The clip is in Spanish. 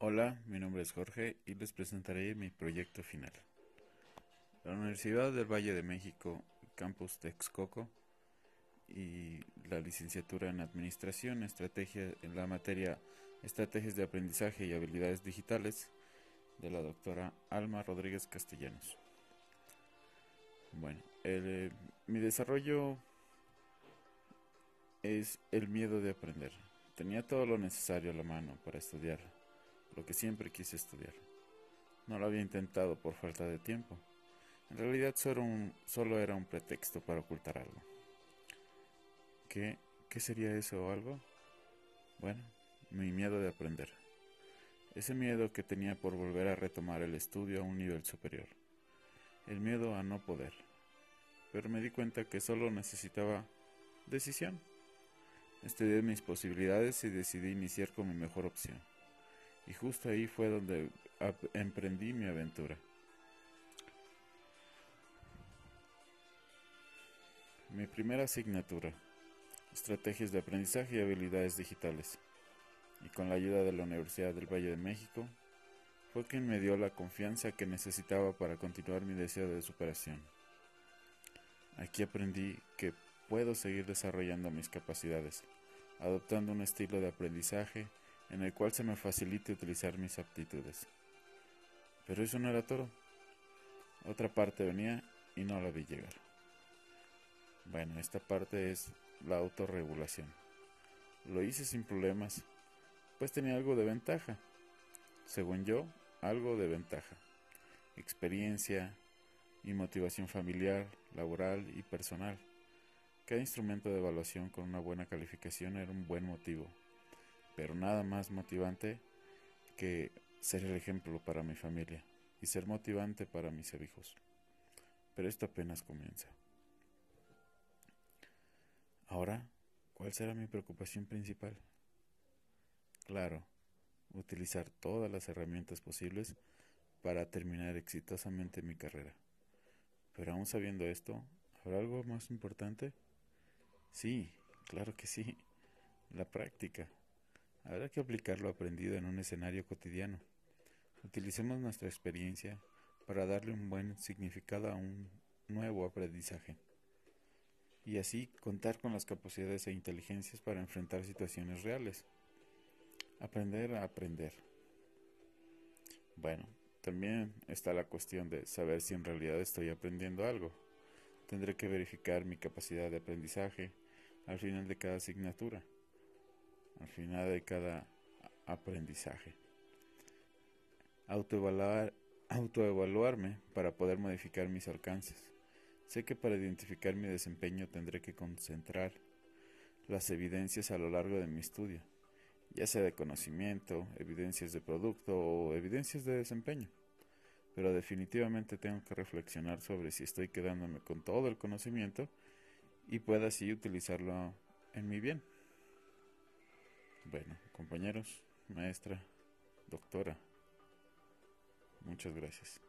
Hola, mi nombre es Jorge y les presentaré mi proyecto final. La Universidad del Valle de México, Campus Texcoco y la licenciatura en Administración, Estrategia en la materia Estrategias de Aprendizaje y Habilidades Digitales de la doctora Alma Rodríguez Castellanos. Bueno, eh, mi desarrollo es el miedo de aprender. Tenía todo lo necesario a la mano para estudiar, lo que siempre quise estudiar. No lo había intentado por falta de tiempo. En realidad solo, un, solo era un pretexto para ocultar algo. ¿Qué, ¿Qué sería eso o algo? Bueno, mi miedo de aprender. Ese miedo que tenía por volver a retomar el estudio a un nivel superior. El miedo a no poder. Pero me di cuenta que solo necesitaba decisión. Estudié mis posibilidades y decidí iniciar con mi mejor opción. Y justo ahí fue donde emprendí mi aventura. Mi primera asignatura, Estrategias de Aprendizaje y Habilidades Digitales, y con la ayuda de la Universidad del Valle de México, fue quien me dio la confianza que necesitaba para continuar mi deseo de superación. Aquí aprendí que puedo seguir desarrollando mis capacidades, adoptando un estilo de aprendizaje en el cual se me facilite utilizar mis aptitudes. Pero eso no era todo. Otra parte venía y no la vi llegar. Bueno, esta parte es la autorregulación. Lo hice sin problemas, pues tenía algo de ventaja. Según yo, algo de ventaja. Experiencia y motivación familiar, laboral y personal. Cada instrumento de evaluación con una buena calificación era un buen motivo, pero nada más motivante que ser el ejemplo para mi familia y ser motivante para mis hijos. Pero esto apenas comienza. Ahora, ¿cuál será mi preocupación principal? Claro, utilizar todas las herramientas posibles para terminar exitosamente mi carrera. Pero aún sabiendo esto, ¿habrá algo más importante? Sí, claro que sí. La práctica. Habrá que aplicar lo aprendido en un escenario cotidiano. Utilicemos nuestra experiencia para darle un buen significado a un nuevo aprendizaje. Y así contar con las capacidades e inteligencias para enfrentar situaciones reales. Aprender a aprender. Bueno, también está la cuestión de saber si en realidad estoy aprendiendo algo. Tendré que verificar mi capacidad de aprendizaje, al final de cada asignatura, al final de cada aprendizaje. Autoevaluar, autoevaluarme para poder modificar mis alcances. Sé que para identificar mi desempeño tendré que concentrar las evidencias a lo largo de mi estudio, ya sea de conocimiento, evidencias de producto o evidencias de desempeño. Pero definitivamente tengo que reflexionar sobre si estoy quedándome con todo el conocimiento y pueda así utilizarlo en mi bien. Bueno, compañeros, maestra, doctora, muchas gracias.